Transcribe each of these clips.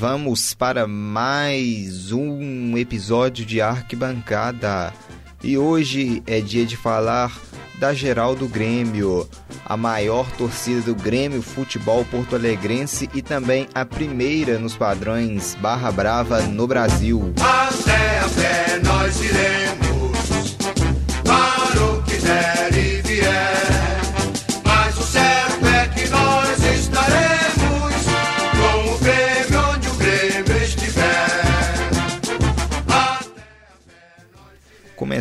vamos para mais um episódio de Arquibancada. E hoje é dia de falar da geral do Grêmio, a maior torcida do Grêmio Futebol Porto Alegrense e também a primeira nos padrões Barra Brava no Brasil. Até a pé nós iremos,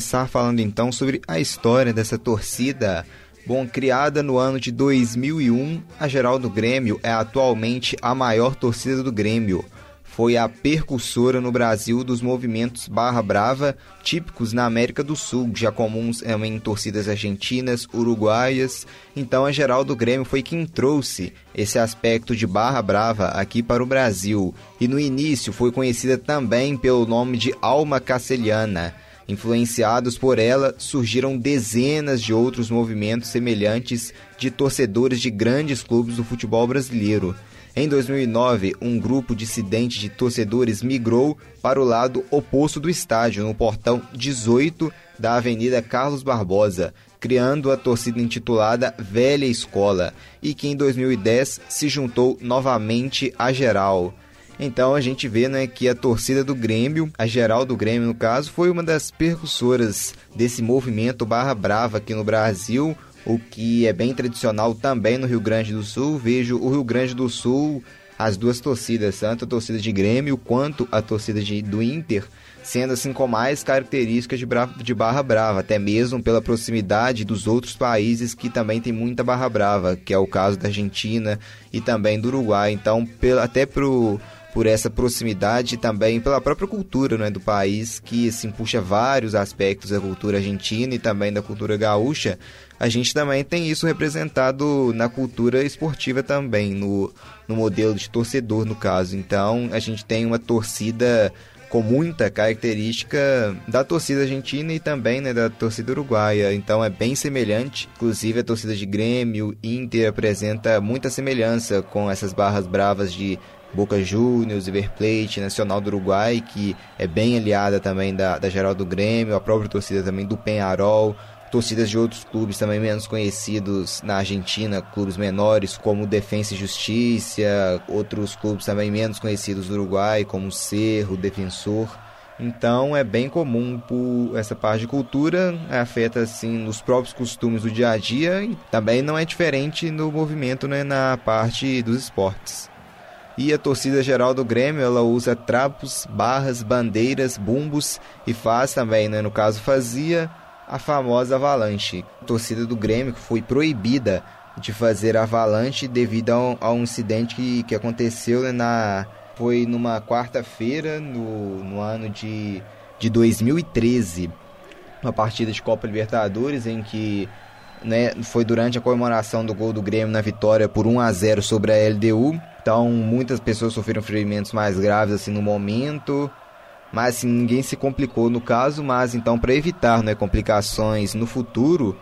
Começar falando então sobre a história dessa torcida. Bom, criada no ano de 2001, a Geral do Grêmio é atualmente a maior torcida do Grêmio. Foi a percussora no Brasil dos movimentos Barra Brava, típicos na América do Sul, já comuns em torcidas argentinas, uruguaias. Então a Geral do Grêmio foi quem trouxe esse aspecto de Barra Brava aqui para o Brasil. E no início foi conhecida também pelo nome de Alma Caceliana. Influenciados por ela, surgiram dezenas de outros movimentos semelhantes de torcedores de grandes clubes do futebol brasileiro. Em 2009, um grupo dissidente de torcedores migrou para o lado oposto do estádio, no portão 18 da Avenida Carlos Barbosa, criando a torcida intitulada Velha Escola, e que em 2010 se juntou novamente à Geral. Então a gente vê né, que a torcida do Grêmio, a geral do Grêmio no caso, foi uma das percussoras desse movimento barra brava aqui no Brasil, o que é bem tradicional também no Rio Grande do Sul. Vejo o Rio Grande do Sul, as duas torcidas, tanto a torcida de Grêmio quanto a torcida de, do Inter, sendo assim com mais características de, de barra brava, até mesmo pela proximidade dos outros países que também tem muita barra brava, que é o caso da Argentina e também do Uruguai. Então, pelo, até pro por essa proximidade e também pela própria cultura né, do país, que assim, puxa vários aspectos da cultura argentina e também da cultura gaúcha, a gente também tem isso representado na cultura esportiva também, no, no modelo de torcedor, no caso. Então, a gente tem uma torcida com muita característica da torcida argentina e também né, da torcida uruguaia. Então é bem semelhante. Inclusive a torcida de Grêmio, Inter apresenta muita semelhança com essas barras bravas de Boca Juniors, River Plate, Nacional do Uruguai, que é bem aliada também da, da geral do Grêmio, a própria torcida também do Penharol, torcidas de outros clubes também menos conhecidos na Argentina, clubes menores como Defensa e Justiça, outros clubes também menos conhecidos do Uruguai, como Cerro, Defensor. Então é bem comum essa parte de cultura, afeta assim os próprios costumes do dia a dia e também não é diferente no movimento né, na parte dos esportes. E a torcida geral do Grêmio, ela usa trapos, barras, bandeiras, bumbos e faz também, né, no caso fazia, a famosa avalanche. A torcida do Grêmio foi proibida de fazer avalanche devido a um, a um incidente que, que aconteceu né, na foi numa quarta-feira no, no ano de, de 2013, uma partida de Copa Libertadores em que né, foi durante a comemoração do gol do Grêmio na vitória por 1 a 0 sobre a LDU. Então, muitas pessoas sofreram ferimentos mais graves assim no momento, mas assim, ninguém se complicou no caso, mas então para evitar, né, complicações no futuro,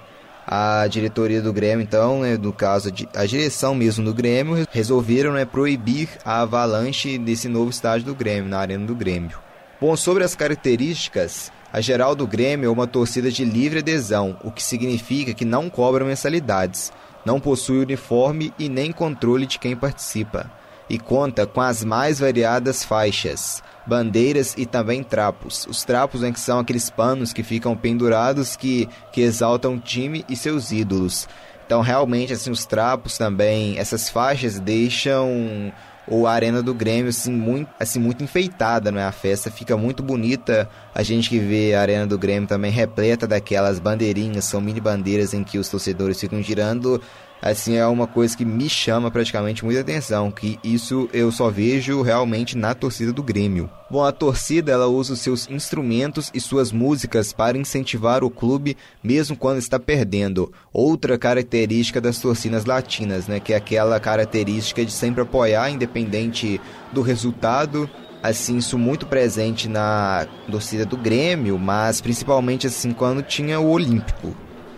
a diretoria do Grêmio, então, né, no caso a direção mesmo do Grêmio, resolveram né, proibir a avalanche desse novo estádio do Grêmio, na arena do Grêmio. Bom, sobre as características, a geral do Grêmio é uma torcida de livre adesão, o que significa que não cobra mensalidades, não possui uniforme e nem controle de quem participa, e conta com as mais variadas faixas, bandeiras e também trapos. Os trapos né, que são aqueles panos que ficam pendurados que, que exaltam o time e seus ídolos. Então, realmente, assim, os trapos também, essas faixas deixam ou a arena do Grêmio assim muito assim muito enfeitada, não é? A festa fica muito bonita. A gente que vê a arena do Grêmio também repleta daquelas bandeirinhas, são mini bandeiras em que os torcedores ficam girando assim é uma coisa que me chama praticamente muita atenção, que isso eu só vejo realmente na torcida do Grêmio. Bom, a torcida ela usa os seus instrumentos e suas músicas para incentivar o clube mesmo quando está perdendo. Outra característica das torcidas latinas, né, que é aquela característica de sempre apoiar independente do resultado assim isso muito presente na torcida do Grêmio, mas principalmente assim quando tinha o Olímpico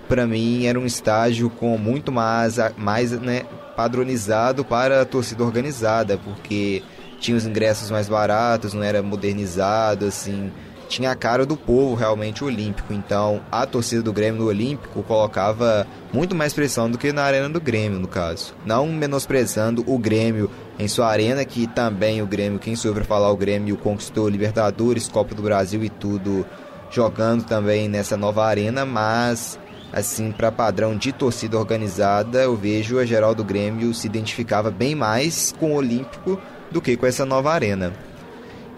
para mim era um estágio com muito mais, mais né, padronizado para a torcida organizada, porque tinha os ingressos mais baratos, não era modernizado, assim. Tinha a cara do povo realmente olímpico. Então a torcida do Grêmio no Olímpico colocava muito mais pressão do que na arena do Grêmio, no caso. Não menosprezando o Grêmio em sua arena, que também o Grêmio, quem soube falar, o Grêmio conquistou Libertadores, Copa do Brasil e tudo, jogando também nessa nova arena, mas assim, para padrão de torcida organizada, eu vejo a geral do Grêmio se identificava bem mais com o Olímpico do que com essa nova arena.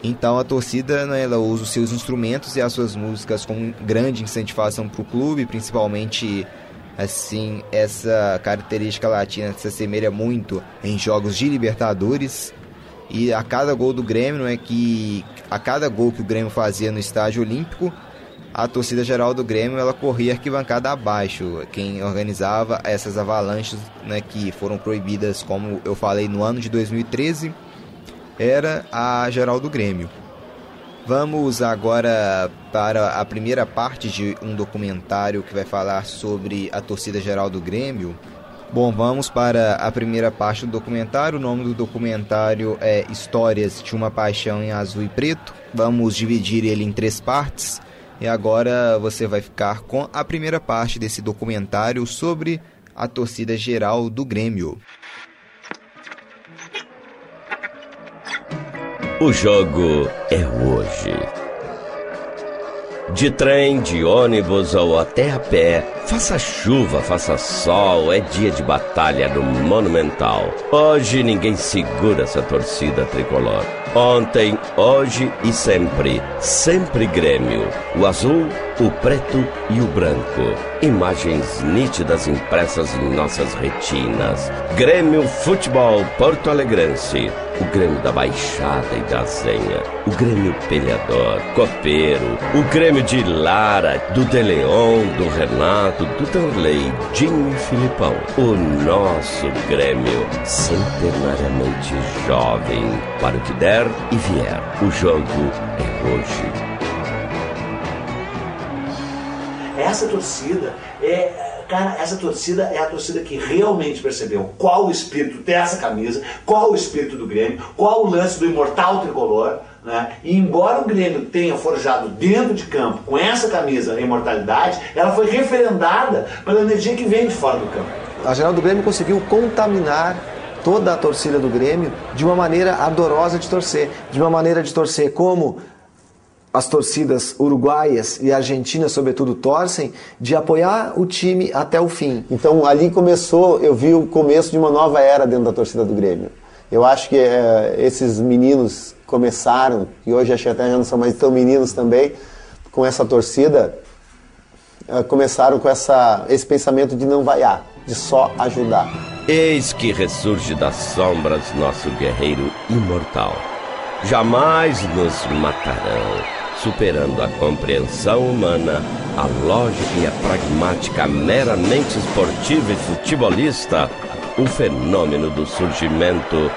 Então a torcida né, ela usa os seus instrumentos e as suas músicas com grande incentivação para o clube, principalmente assim essa característica latina se assemelha muito em jogos de Libertadores e a cada gol do Grêmio é que a cada gol que o Grêmio fazia no estádio Olímpico a torcida geral do Grêmio ela corria arquibancada abaixo. Quem organizava essas avalanches né, que foram proibidas, como eu falei, no ano de 2013 era a geral do Grêmio. Vamos agora para a primeira parte de um documentário que vai falar sobre a torcida geral do Grêmio. Bom, vamos para a primeira parte do documentário. O nome do documentário é Histórias de uma Paixão em Azul e Preto. Vamos dividir ele em três partes. E agora você vai ficar com a primeira parte desse documentário sobre a torcida geral do Grêmio. O jogo é hoje. De trem, de ônibus ou até a pé, faça chuva, faça sol, é dia de batalha no Monumental. Hoje ninguém segura essa torcida tricolor. Ontem, hoje e sempre, sempre Grêmio. O azul, o preto e o branco. Imagens nítidas impressas em nossas retinas. Grêmio Futebol Porto Alegrense o Grêmio da Baixada e da Zenha, o Grêmio Pelhador, Copeiro, o Grêmio de Lara, do De Leon, do Renato, do Danley, Dinho e Filipão. O nosso Grêmio, centenariamente jovem, para o que der e vier. O jogo é hoje. Essa torcida é Cara, essa torcida é a torcida que realmente percebeu qual o espírito dessa camisa, qual o espírito do Grêmio, qual o lance do imortal tricolor. Né? E embora o Grêmio tenha forjado dentro de campo com essa camisa a imortalidade, ela foi referendada pela energia que vem de fora do campo. A geral do Grêmio conseguiu contaminar toda a torcida do Grêmio de uma maneira ardorosa de torcer, de uma maneira de torcer como as torcidas uruguaias e argentinas, sobretudo, torcem, de apoiar o time até o fim. Então ali começou, eu vi o começo de uma nova era dentro da torcida do Grêmio. Eu acho que é, esses meninos começaram, e hoje acho que até já não são mais tão meninos também, com essa torcida, é, começaram com essa, esse pensamento de não vaiar, de só ajudar. Eis que ressurge das sombras nosso guerreiro imortal. Jamais nos matarão superando a compreensão humana, a lógica e a pragmática meramente esportiva e futebolista, o fenômeno do surgimento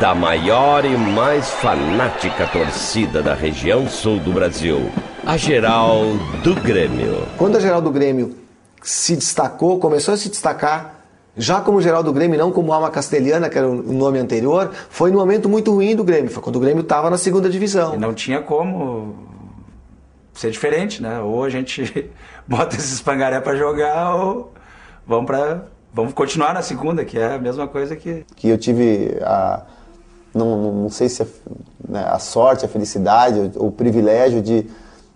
da maior e mais fanática torcida da região sul do Brasil, a Geral do Grêmio. Quando a Geral do Grêmio se destacou, começou a se destacar já como geral do Grêmio, não como alma castelhana, que era o nome anterior, foi num momento muito ruim do Grêmio, foi quando o Grêmio estava na segunda divisão. E não tinha como ser diferente, né? Ou a gente bota esses pangaré para jogar ou vamos para vamos continuar na segunda, que é a mesma coisa que que eu tive a não, não sei se a, né, a sorte, a felicidade, o, privilégio de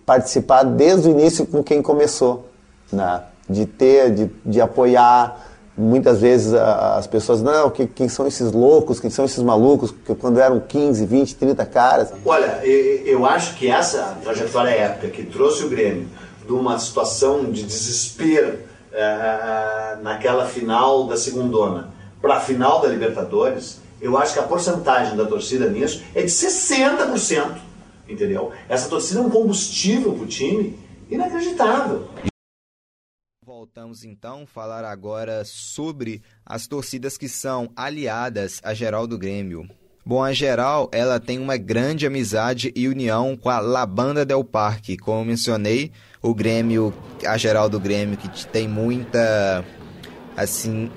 participar desde o início com quem começou, né? De ter, de, de apoiar, muitas vezes as pessoas, não, que, quem são esses loucos, quem são esses malucos, quando eram 15, 20, 30 caras. Olha, eu acho que essa trajetória épica que trouxe o Grêmio de uma situação de desespero é, naquela final da segundona para a final da Libertadores, eu acho que a porcentagem da torcida nisso é de 60%, entendeu? Essa torcida é um combustível para o time inacreditável. Voltamos então a falar agora sobre as torcidas que são aliadas à Geral do Grêmio. Bom, a Geral, ela tem uma grande amizade e união com a Labanda del Parque. Como mencionei, o Grêmio, a Geral do Grêmio, que tem muita, assim,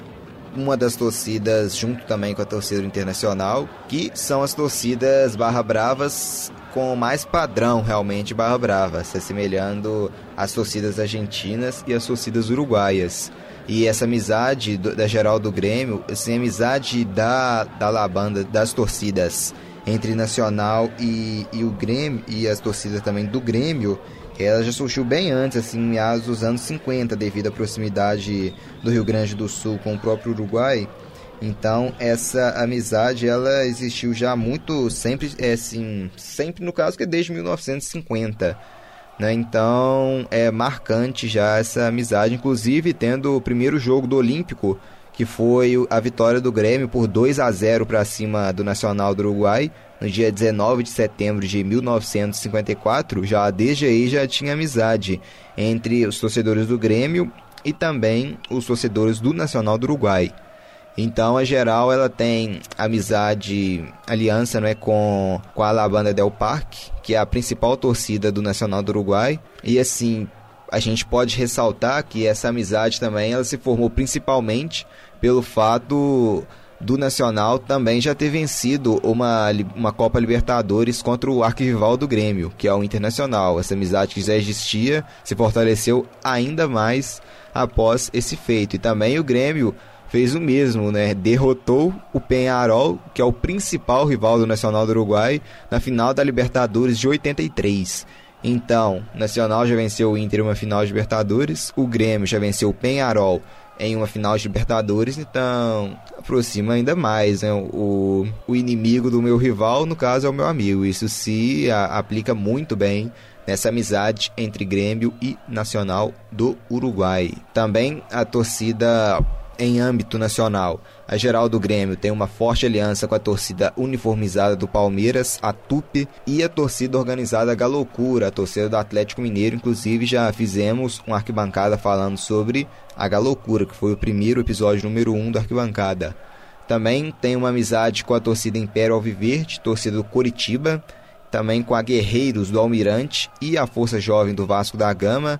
uma das torcidas, junto também com a torcida internacional, que são as torcidas Barra Bravas com mais padrão realmente Barra Brava, se assemelhando às torcidas argentinas e às torcidas uruguaias. E essa amizade do, da geral do Grêmio, assim, amizade da, da Labanda, das torcidas entre Nacional e, e o Grêmio, e as torcidas também do Grêmio, ela já surgiu bem antes, assim, em meados dos anos 50, devido à proximidade do Rio Grande do Sul com o próprio Uruguai. Então, essa amizade, ela existiu já muito, sempre, é assim, sempre no caso que é desde 1950. Né? Então, é marcante já essa amizade, inclusive tendo o primeiro jogo do Olímpico, que foi a vitória do Grêmio por 2 a 0 para cima do Nacional do Uruguai, no dia 19 de setembro de 1954, já desde aí já tinha amizade entre os torcedores do Grêmio e também os torcedores do Nacional do Uruguai. Então, a geral, ela tem amizade, aliança não é, com, com a Alabanda Del Parque, que é a principal torcida do Nacional do Uruguai. E assim, a gente pode ressaltar que essa amizade também ela se formou principalmente pelo fato do Nacional também já ter vencido uma, uma Copa Libertadores contra o arquivival do Grêmio, que é o Internacional. Essa amizade que já existia se fortaleceu ainda mais após esse feito. E também o Grêmio fez o mesmo, né? Derrotou o Penharol, que é o principal rival do Nacional do Uruguai, na final da Libertadores de 83. Então, Nacional já venceu o Inter em uma final de Libertadores, o Grêmio já venceu o Penharol em uma final de Libertadores, então aproxima ainda mais, né? O, o inimigo do meu rival, no caso, é o meu amigo. Isso se a, aplica muito bem nessa amizade entre Grêmio e Nacional do Uruguai. Também a torcida em âmbito nacional. A geral do Grêmio tem uma forte aliança com a torcida uniformizada do Palmeiras, a TUP, e a torcida organizada Galocura, a torcida do Atlético Mineiro. Inclusive, já fizemos uma arquibancada falando sobre a Galocura, que foi o primeiro episódio número 1 um da arquibancada. Também tem uma amizade com a torcida Império Alviverde, torcida do Coritiba, também com a Guerreiros do Almirante e a Força Jovem do Vasco da Gama,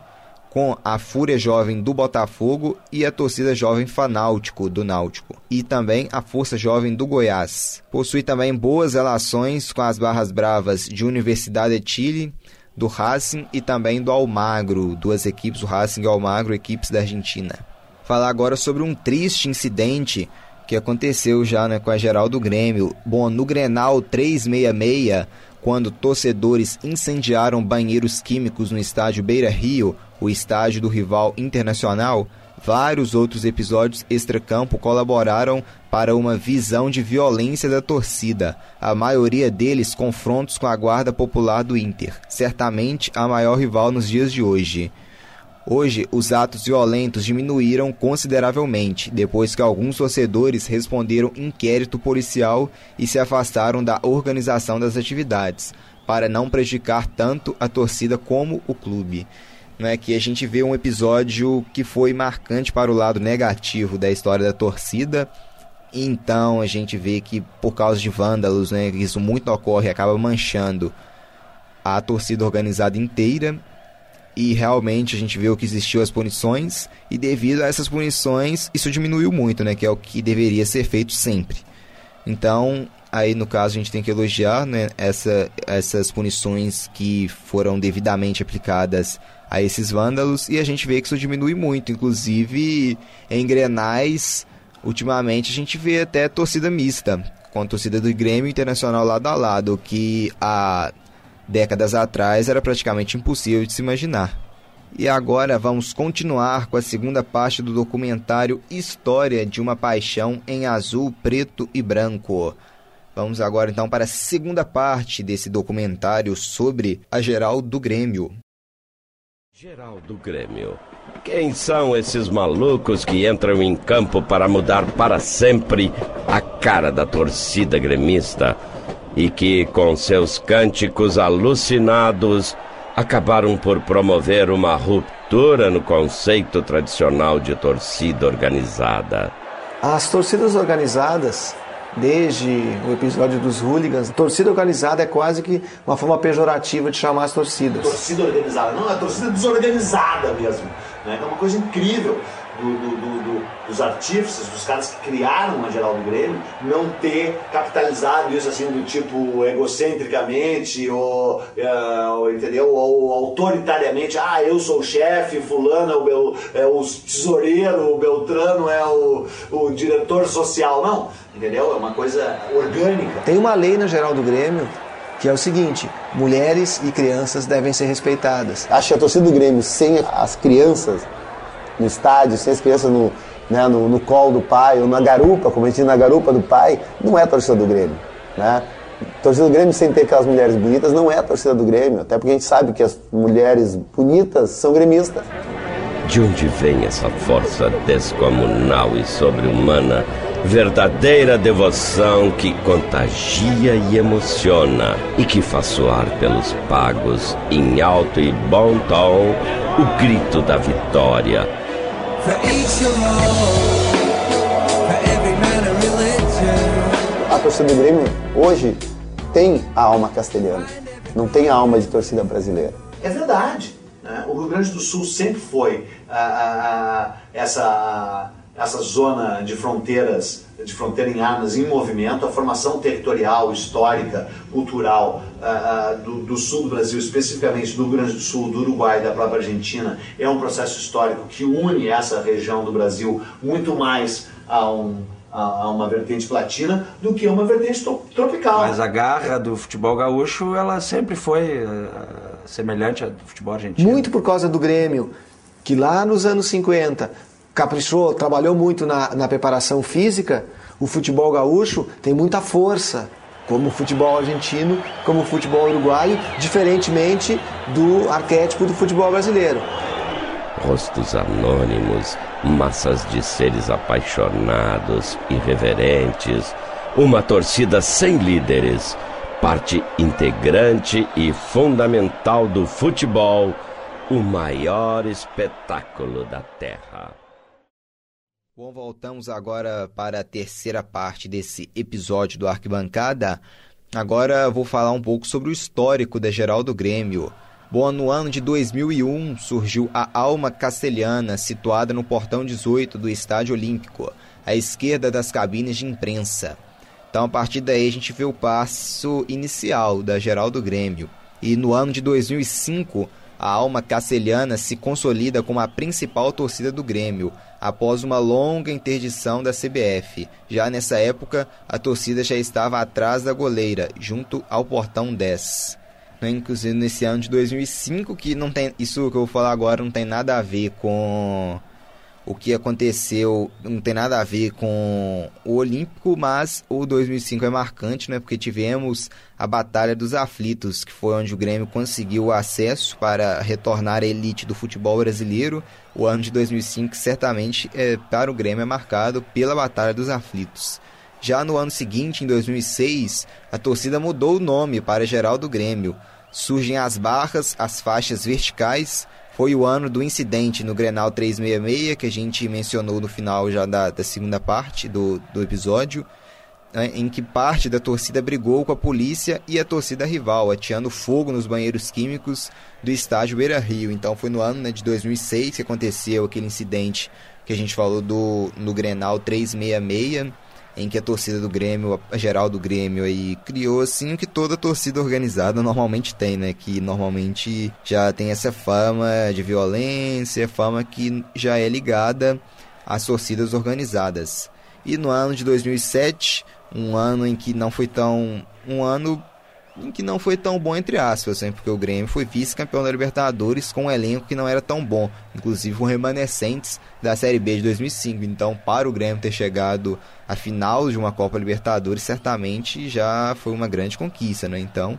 com a Fúria Jovem do Botafogo e a Torcida Jovem Fanáutico do Náutico, e também a Força Jovem do Goiás. Possui também boas relações com as Barras Bravas de Universidade de Chile, do Racing e também do Almagro, duas equipes, o Racing e o Almagro, equipes da Argentina. Falar agora sobre um triste incidente que aconteceu já né, com a geral do Grêmio. Bom, no Grenal 366, quando torcedores incendiaram banheiros químicos no estádio Beira Rio, o estádio do rival internacional, vários outros episódios extracampo colaboraram para uma visão de violência da torcida, a maioria deles confrontos com a guarda popular do Inter, certamente a maior rival nos dias de hoje. Hoje, os atos violentos diminuíram consideravelmente depois que alguns torcedores responderam inquérito policial e se afastaram da organização das atividades, para não prejudicar tanto a torcida como o clube. Né, que a gente vê um episódio que foi marcante para o lado negativo da história da torcida. Então a gente vê que por causa de vândalos, né, isso muito ocorre, acaba manchando a torcida organizada inteira e realmente a gente viu que existiu as punições e devido a essas punições isso diminuiu muito, né, que é o que deveria ser feito sempre. Então, aí no caso a gente tem que elogiar, né, essa, essas punições que foram devidamente aplicadas a esses vândalos e a gente vê que isso diminui muito, inclusive em Grenais, ultimamente a gente vê até torcida mista, com a torcida do Grêmio Internacional lado a lado, que a décadas atrás era praticamente impossível de se imaginar. E agora vamos continuar com a segunda parte do documentário História de uma Paixão em Azul, Preto e Branco. Vamos agora então para a segunda parte desse documentário sobre a geral do Grêmio. Geral do Grêmio. Quem são esses malucos que entram em campo para mudar para sempre a cara da torcida gremista? E que, com seus cânticos alucinados, acabaram por promover uma ruptura no conceito tradicional de torcida organizada. As torcidas organizadas, desde o episódio dos hooligans, torcida organizada é quase que uma forma pejorativa de chamar as torcidas. Torcida organizada, não, é torcida desorganizada mesmo. Né? É uma coisa incrível. Do, do, do, dos artífices, dos caras que criaram a geral do Grêmio, não ter capitalizado isso assim do tipo egocentricamente ou, uh, entendeu? ou autoritariamente, ah, eu sou o chefe, fulano é o, Bel, é o tesoureiro, o Beltrano é o, o diretor social. Não, entendeu? É uma coisa orgânica. Tem uma lei na geral do Grêmio que é o seguinte: mulheres e crianças devem ser respeitadas. Acho que a torcida do Grêmio, sem as crianças no estádio, sem as crianças no, né, no, no colo do pai, ou na garupa, como a gente diz na garupa do pai, não é torcida do Grêmio. Né? Torcida do Grêmio sem ter aquelas mulheres bonitas não é torcida do Grêmio, até porque a gente sabe que as mulheres bonitas são gremistas. De onde vem essa força descomunal e sobre-humana verdadeira devoção que contagia e emociona e que faz soar pelos pagos em alto e bom tom o grito da vitória. A torcida do Grêmio hoje tem a alma castelhana, não tem a alma de torcida brasileira. É verdade. Né? O Rio Grande do Sul sempre foi ah, ah, ah, essa essa zona de fronteiras, de fronteira em armas em movimento, a formação territorial, histórica, cultural uh, uh, do, do, sul do Brasil, especificamente do Rio Grande do Sul, do Uruguai, da própria Argentina, é um processo histórico que une essa região do Brasil muito mais a um a uma vertente platina do que a uma vertente tropical. Mas a garra do futebol gaúcho, ela sempre foi uh, semelhante à do futebol argentino. Muito por causa do Grêmio, que lá nos anos 50 caprichou, trabalhou muito na, na preparação física, o futebol gaúcho tem muita força, como o futebol argentino, como o futebol uruguaio, diferentemente do arquétipo do futebol brasileiro. Rostos anônimos, massas de seres apaixonados, irreverentes, uma torcida sem líderes, parte integrante e fundamental do futebol, o maior espetáculo da Terra. Bom, voltamos agora para a terceira parte desse episódio do Arquibancada. Agora vou falar um pouco sobre o histórico da Geral do Grêmio. Bom, no ano de 2001 surgiu a Alma Castelhana, situada no portão 18 do Estádio Olímpico, à esquerda das cabines de imprensa. Então, a partir daí, a gente vê o passo inicial da Geral do Grêmio. E no ano de 2005, a Alma Castelhana se consolida como a principal torcida do Grêmio, após uma longa interdição da CBF. Já nessa época, a torcida já estava atrás da goleira, junto ao portão 10. Né, inclusive nesse ano de 2005, que não tem isso que eu vou falar agora não tem nada a ver com o que aconteceu não tem nada a ver com o Olímpico, mas o 2005 é marcante, né? Porque tivemos a Batalha dos Aflitos, que foi onde o Grêmio conseguiu acesso para retornar à elite do futebol brasileiro. O ano de 2005 certamente é, para o Grêmio é marcado pela Batalha dos Aflitos. Já no ano seguinte, em 2006, a torcida mudou o nome para Geral do Grêmio. Surgem as barras, as faixas verticais foi o ano do incidente no Grenal 366, que a gente mencionou no final já da, da segunda parte do, do episódio, né, em que parte da torcida brigou com a polícia e a torcida rival, ateando fogo nos banheiros químicos do estádio Beira Rio. Então foi no ano né, de 2006 que aconteceu aquele incidente que a gente falou do, no Grenal 366 em que a torcida do Grêmio, a geral do Grêmio aí criou assim o que toda torcida organizada normalmente tem, né? Que normalmente já tem essa fama de violência, fama que já é ligada às torcidas organizadas. E no ano de 2007, um ano em que não foi tão um ano que não foi tão bom entre aspas, né? porque o Grêmio foi vice-campeão da Libertadores com um elenco que não era tão bom, inclusive com remanescentes da Série B de 2005. Então, para o Grêmio ter chegado à final de uma Copa Libertadores, certamente já foi uma grande conquista, né? Então,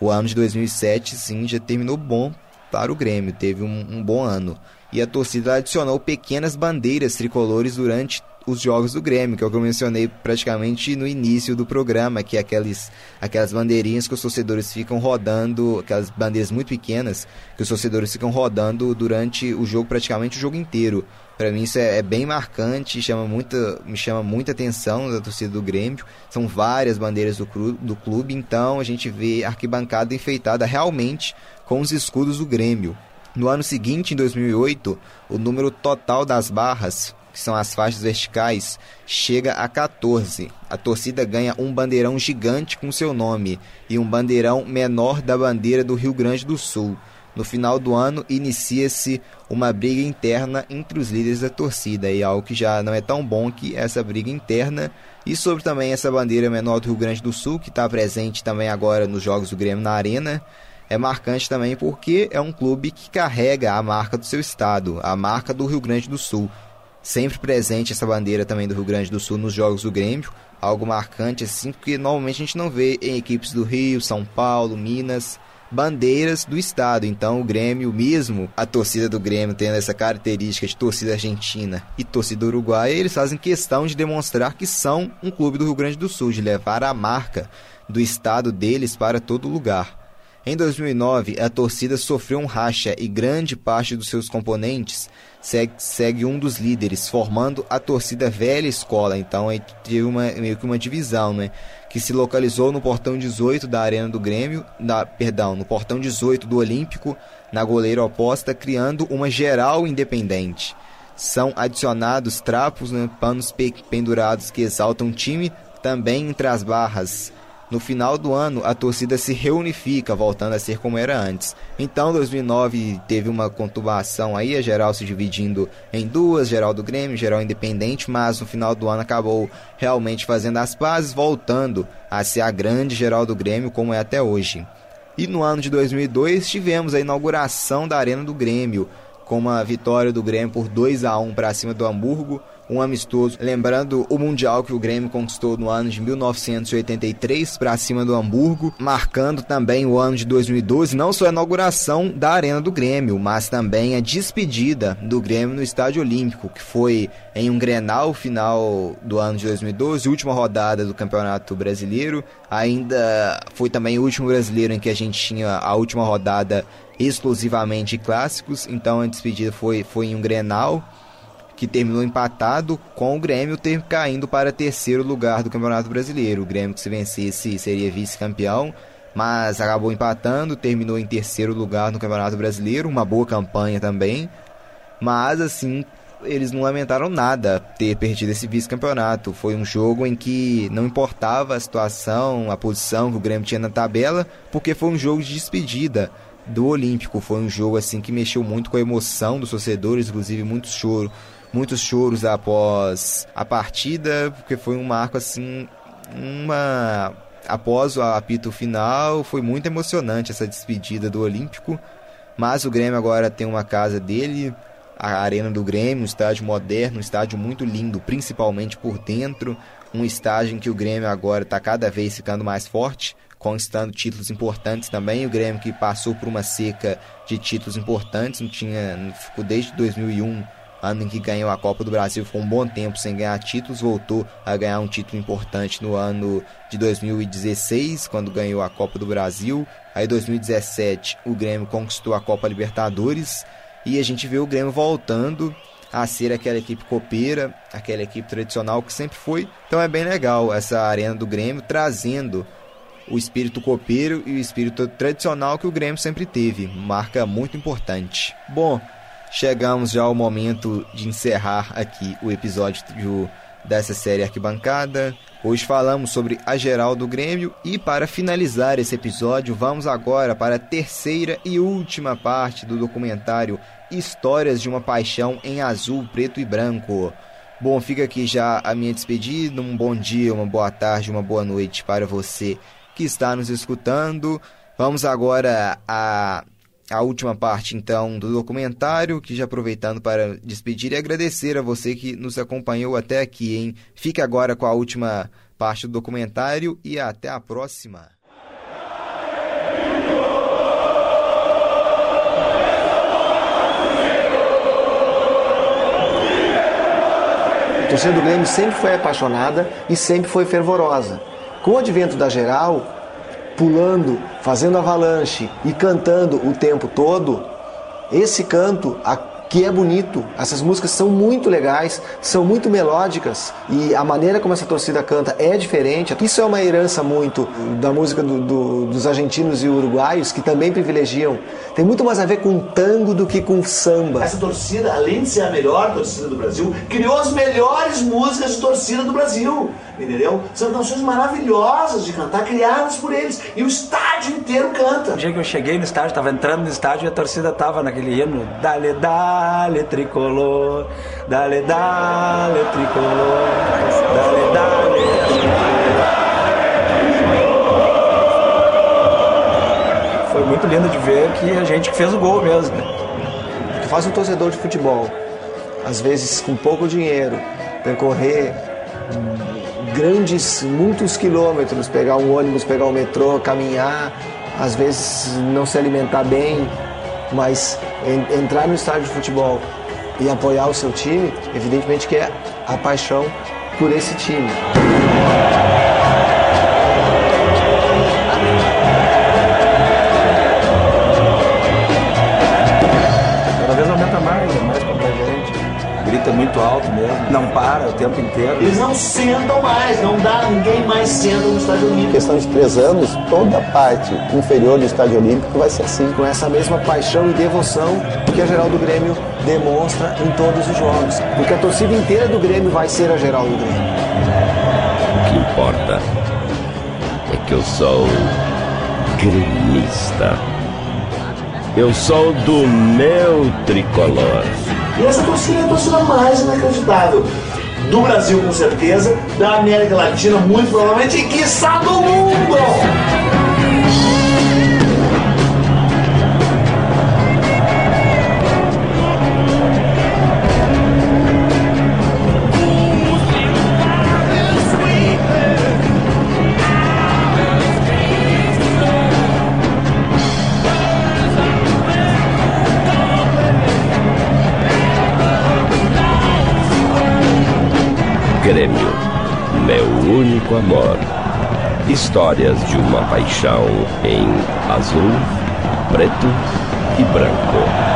o ano de 2007 sim já terminou bom para o Grêmio, teve um, um bom ano. E a torcida adicionou pequenas bandeiras tricolores durante os jogos do Grêmio, que é o que eu mencionei praticamente no início do programa, que é aqueles, aquelas bandeirinhas que os torcedores ficam rodando, aquelas bandeiras muito pequenas, que os torcedores ficam rodando durante o jogo, praticamente o jogo inteiro. Para mim isso é, é, bem marcante, chama muita, me chama muita atenção da torcida do Grêmio. São várias bandeiras do, do clube, então a gente vê a arquibancada enfeitada realmente com os escudos do Grêmio. No ano seguinte, em 2008, o número total das barras, que são as faixas verticais, chega a 14. A torcida ganha um bandeirão gigante com seu nome e um bandeirão menor da bandeira do Rio Grande do Sul. No final do ano, inicia-se uma briga interna entre os líderes da torcida, e algo que já não é tão bom que essa briga interna. E sobre também essa bandeira menor do Rio Grande do Sul, que está presente também agora nos Jogos do Grêmio na Arena, é marcante também porque é um clube que carrega a marca do seu estado, a marca do Rio Grande do Sul. Sempre presente essa bandeira também do Rio Grande do Sul nos Jogos do Grêmio, algo marcante assim, porque normalmente a gente não vê em equipes do Rio, São Paulo, Minas bandeiras do estado. Então o Grêmio mesmo, a torcida do Grêmio tendo essa característica de torcida argentina e torcida uruguaia, eles fazem questão de demonstrar que são um clube do Rio Grande do Sul, de levar a marca do estado deles para todo lugar. Em 2009, a torcida sofreu um racha e grande parte dos seus componentes segue, segue um dos líderes, formando a torcida velha escola. Então, teve uma, meio que uma divisão, né? Que se localizou no portão 18 da Arena do Grêmio, perdão, no portão 18 do Olímpico, na goleira oposta, criando uma geral independente. São adicionados trapos, né, panos pendurados que exaltam o time, também entre as barras no final do ano, a torcida se reunifica, voltando a ser como era antes. Então, 2009 teve uma conturbação aí, a geral se dividindo em duas, geral do Grêmio, geral independente, mas no final do ano acabou realmente fazendo as pazes, voltando a ser a grande geral do Grêmio como é até hoje. E no ano de 2002 tivemos a inauguração da Arena do Grêmio, com uma vitória do Grêmio por 2 a 1 para cima do Hamburgo, um amistoso, lembrando o Mundial que o Grêmio conquistou no ano de 1983 para cima do Hamburgo, marcando também o ano de 2012, não só a inauguração da Arena do Grêmio, mas também a despedida do Grêmio no Estádio Olímpico, que foi em um Grenal final do ano de 2012, última rodada do Campeonato Brasileiro, ainda foi também o último brasileiro em que a gente tinha a última rodada exclusivamente clássicos, então a despedida foi, foi em um Grenal que terminou empatado com o Grêmio ter caindo para terceiro lugar do Campeonato Brasileiro. O Grêmio que se vencesse seria vice-campeão, mas acabou empatando, terminou em terceiro lugar no Campeonato Brasileiro, uma boa campanha também. Mas assim, eles não lamentaram nada ter perdido esse vice-campeonato. Foi um jogo em que não importava a situação, a posição que o Grêmio tinha na tabela, porque foi um jogo de despedida do Olímpico. Foi um jogo assim que mexeu muito com a emoção dos torcedores, inclusive muito choro muitos choros após a partida, porque foi um marco assim, uma após o apito final, foi muito emocionante essa despedida do Olímpico. Mas o Grêmio agora tem uma casa dele, a Arena do Grêmio, um estádio moderno, um estádio muito lindo, principalmente por dentro, um estádio em que o Grêmio agora está cada vez ficando mais forte, conquistando títulos importantes também. O Grêmio que passou por uma seca de títulos importantes, não tinha, ficou desde 2001 ano em que ganhou a Copa do Brasil, ficou um bom tempo sem ganhar títulos, voltou a ganhar um título importante no ano de 2016, quando ganhou a Copa do Brasil. Aí 2017 o Grêmio conquistou a Copa Libertadores e a gente vê o Grêmio voltando a ser aquela equipe copeira, aquela equipe tradicional que sempre foi. Então é bem legal essa arena do Grêmio trazendo o espírito copeiro e o espírito tradicional que o Grêmio sempre teve, marca muito importante. Bom, chegamos já ao momento de encerrar aqui o episódio dessa série Arquibancada. Hoje falamos sobre a geral do Grêmio e para finalizar esse episódio, vamos agora para a terceira e última parte do documentário Histórias de uma Paixão em Azul, Preto e Branco. Bom, fica aqui já a minha despedida. Um bom dia, uma boa tarde, uma boa noite para você que está nos escutando. Vamos agora a a última parte, então, do documentário, que já aproveitando para despedir e agradecer a você que nos acompanhou até aqui, hein? Fique agora com a última parte do documentário e até a próxima. A torcida do Grêmio sempre foi apaixonada e sempre foi fervorosa. Com o advento da geral, pulando, fazendo avalanche e cantando o tempo todo, esse canto que é bonito. Essas músicas são muito legais, são muito melódicas e a maneira como essa torcida canta é diferente. Isso é uma herança muito da música do, do, dos argentinos e uruguaios que também privilegiam. Tem muito mais a ver com tango do que com samba. Essa torcida, além de ser a melhor torcida do Brasil, criou as melhores músicas de torcida do Brasil. Entendeu? São canções maravilhosas de cantar, criadas por eles. E o estádio inteiro canta. O dia que eu cheguei no estádio, tava entrando no estádio e a torcida tava naquele hino Dale, dale, tricolor Dale, dale, tricolor Dale, dale, tricolor Foi muito lindo de ver que a gente fez o gol mesmo. né? O que faz um torcedor de futebol, às vezes com pouco dinheiro, percorrer grandes, muitos quilômetros, pegar um ônibus, pegar um metrô, caminhar, às vezes não se alimentar bem, mas en- entrar no estádio de futebol e apoiar o seu time, evidentemente que é a paixão por esse time. Muito alto mesmo, não para o tempo inteiro. Eles não sentam mais, não dá, ninguém mais senta no estádio Em olímpico. questão de três anos, toda a parte inferior do estádio olímpico vai ser assim. com essa mesma paixão e devoção que a geral do Grêmio demonstra em todos os jogos. Porque a torcida inteira do Grêmio vai ser a geral do Grêmio. O que importa é que eu sou gremista. Eu sou do meu tricolor. E essa torcida é a torcida mais inacreditável. Do Brasil, com certeza, da América Latina, muito provavelmente, e quiçá do mundo! Grêmio, meu único amor. Histórias de uma paixão em azul, preto e branco.